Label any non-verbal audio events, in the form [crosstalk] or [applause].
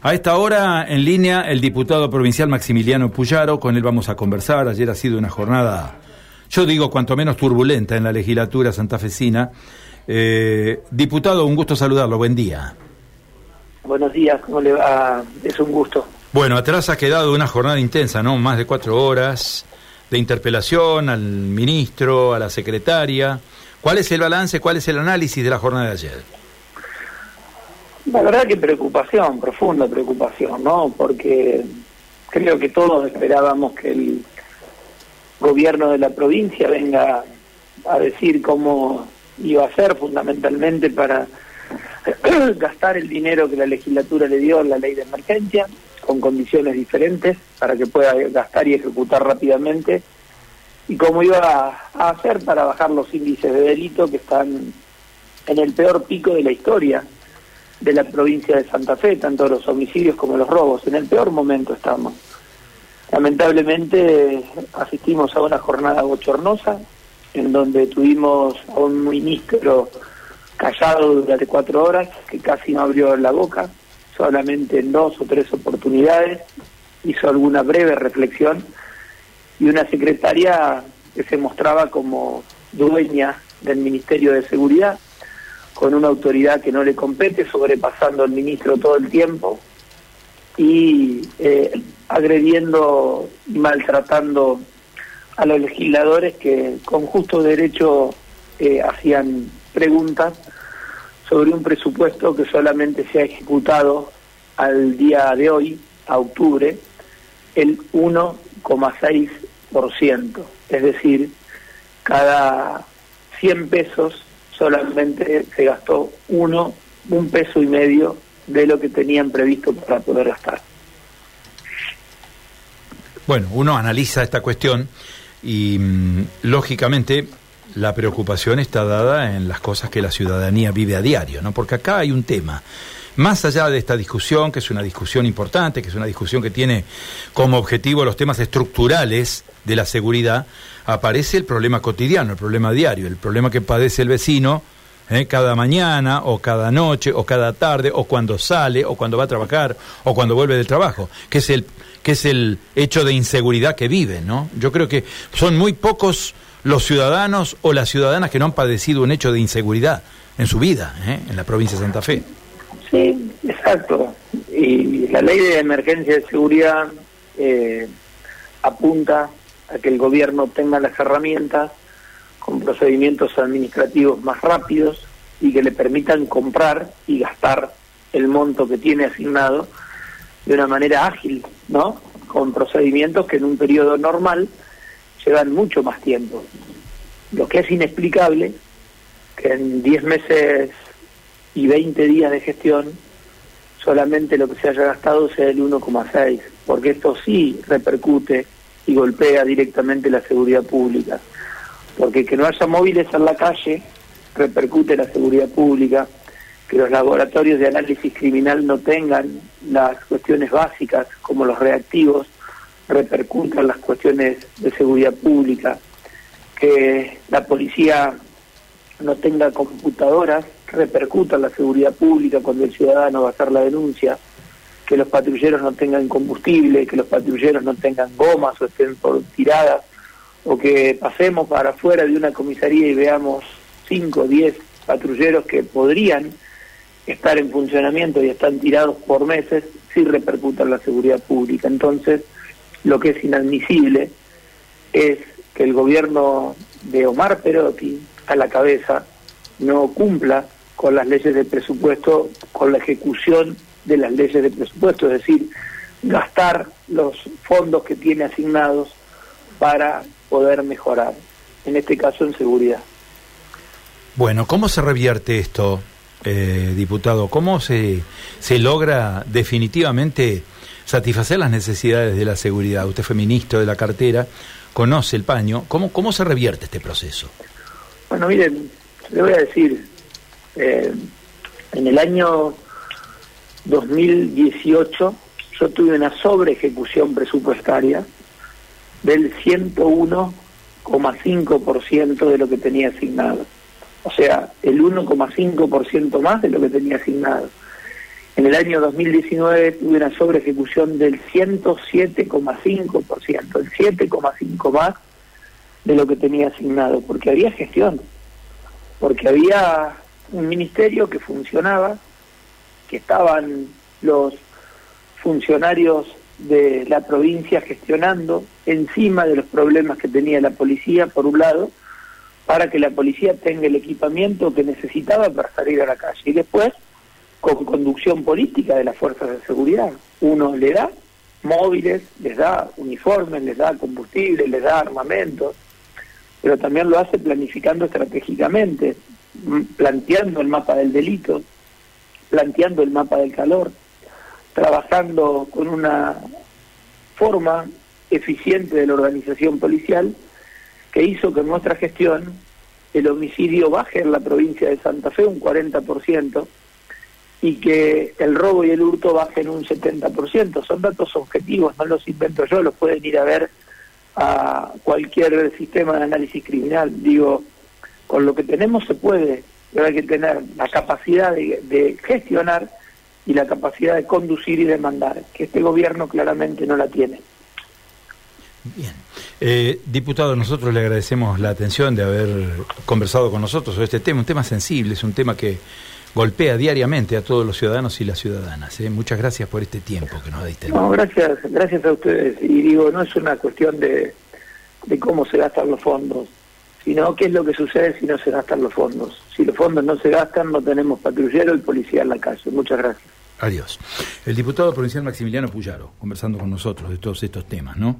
A esta hora, en línea, el diputado provincial Maximiliano Puyaro, con él vamos a conversar. Ayer ha sido una jornada, yo digo, cuanto menos turbulenta en la legislatura santafesina. Eh, diputado, un gusto saludarlo, buen día. Buenos días, ¿cómo le va? Es un gusto. Bueno, atrás ha quedado una jornada intensa, ¿no? Más de cuatro horas de interpelación al ministro, a la secretaria. ¿Cuál es el balance, cuál es el análisis de la jornada de ayer? La verdad que preocupación, profunda preocupación, ¿no? Porque creo que todos esperábamos que el gobierno de la provincia venga a decir cómo iba a ser fundamentalmente para [clears throat] gastar el dinero que la legislatura le dio en la ley de emergencia con condiciones diferentes para que pueda gastar y ejecutar rápidamente y cómo iba a hacer para bajar los índices de delito que están en el peor pico de la historia de la provincia de Santa Fe, tanto los homicidios como los robos. En el peor momento estamos. Lamentablemente asistimos a una jornada bochornosa en donde tuvimos a un ministro callado durante cuatro horas, que casi no abrió la boca, solamente en dos o tres oportunidades hizo alguna breve reflexión y una secretaria que se mostraba como dueña del Ministerio de Seguridad con una autoridad que no le compete, sobrepasando al ministro todo el tiempo y eh, agrediendo y maltratando a los legisladores que con justo derecho eh, hacían preguntas sobre un presupuesto que solamente se ha ejecutado al día de hoy, a octubre, el 1,6%. Es decir, cada 100 pesos solamente se gastó uno, un peso y medio de lo que tenían previsto para poder gastar. Bueno, uno analiza esta cuestión y mm, lógicamente la preocupación está dada en las cosas que la ciudadanía vive a diario, ¿no? Porque acá hay un tema. Más allá de esta discusión, que es una discusión importante, que es una discusión que tiene como objetivo los temas estructurales de la seguridad, aparece el problema cotidiano, el problema diario, el problema que padece el vecino ¿eh? cada mañana o cada noche o cada tarde o cuando sale o cuando va a trabajar o cuando vuelve del trabajo, que es el que es el hecho de inseguridad que vive, ¿no? Yo creo que son muy pocos los ciudadanos o las ciudadanas que no han padecido un hecho de inseguridad en su vida, ¿eh? en la provincia de Santa Fe. Sí, exacto. Y la ley de emergencia de seguridad eh, apunta a que el gobierno tenga las herramientas con procedimientos administrativos más rápidos y que le permitan comprar y gastar el monto que tiene asignado de una manera ágil, ¿no? Con procedimientos que en un periodo normal llevan mucho más tiempo. Lo que es inexplicable que en 10 meses y 20 días de gestión solamente lo que se haya gastado sea el 1,6, porque esto sí repercute y golpea directamente la seguridad pública. Porque que no haya móviles en la calle repercute en la seguridad pública, que los laboratorios de análisis criminal no tengan las cuestiones básicas como los reactivos, repercutan las cuestiones de seguridad pública, que la policía no tenga computadoras, repercuta en la seguridad pública cuando el ciudadano va a hacer la denuncia, que los patrulleros no tengan combustible, que los patrulleros no tengan gomas o estén por tiradas, o que pasemos para afuera de una comisaría y veamos 5 o 10 patrulleros que podrían estar en funcionamiento y están tirados por meses, sí repercutan la seguridad pública. Entonces, lo que es inadmisible es que el gobierno de Omar Perotti a la cabeza no cumpla con las leyes de presupuesto, con la ejecución de las leyes de presupuesto, es decir, gastar los fondos que tiene asignados para poder mejorar, en este caso en seguridad. Bueno, ¿cómo se revierte esto, eh, diputado? ¿Cómo se, se logra definitivamente satisfacer las necesidades de la seguridad? Usted fue ministro de la cartera, conoce el paño. ¿Cómo, cómo se revierte este proceso? Bueno, miren, le voy a decir, eh, en el año 2018 yo tuve una sobre ejecución presupuestaria del 101,5% de lo que tenía asignado. O sea, el 1,5% más de lo que tenía asignado. En el año 2019 tuve una sobre ejecución del 107,5%, el 7,5 más de lo que tenía asignado, porque había gestión, porque había un ministerio que funcionaba, que estaban los funcionarios de la provincia gestionando encima de los problemas que tenía la policía, por un lado, para que la policía tenga el equipamiento que necesitaba para salir a la calle. Y después, con conducción política de las fuerzas de seguridad. Uno le da móviles, les da uniformes, les da combustible, les da armamentos, pero también lo hace planificando estratégicamente, planteando el mapa del delito, planteando el mapa del calor, trabajando con una forma eficiente de la organización policial que hizo que en nuestra gestión el homicidio baje en la provincia de Santa Fe un 40% y que el robo y el hurto bajen un 70%. Son datos objetivos, no los invento yo, los pueden ir a ver a cualquier sistema de análisis criminal. Digo, con lo que tenemos se puede, pero hay que tener la capacidad de, gestionar y la capacidad de conducir y de mandar, que este gobierno claramente no la tiene. Bien. Eh, diputado, nosotros le agradecemos la atención de haber conversado con nosotros sobre este tema, un tema sensible, es un tema que golpea diariamente a todos los ciudadanos y las ciudadanas. ¿eh? Muchas gracias por este tiempo que nos diste. No, gracias, gracias a ustedes. Y digo, no es una cuestión de, de cómo se gastan los fondos, sino qué es lo que sucede si no se gastan los fondos. Si los fondos no se gastan, no tenemos patrullero y policía en la calle. Muchas gracias. Adiós. El diputado provincial Maximiliano Puyaro, conversando con nosotros de todos estos temas, ¿no?